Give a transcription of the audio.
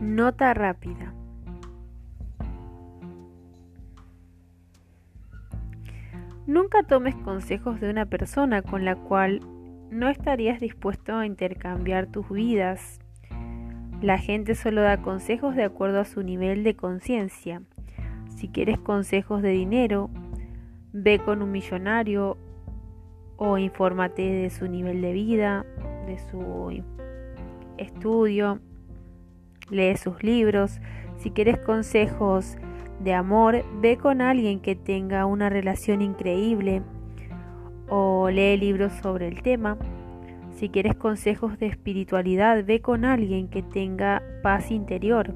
Nota rápida. Nunca tomes consejos de una persona con la cual no estarías dispuesto a intercambiar tus vidas. La gente solo da consejos de acuerdo a su nivel de conciencia. Si quieres consejos de dinero, ve con un millonario o infórmate de su nivel de vida, de su estudio lee sus libros. Si quieres consejos de amor, ve con alguien que tenga una relación increíble o lee libros sobre el tema. Si quieres consejos de espiritualidad, ve con alguien que tenga paz interior.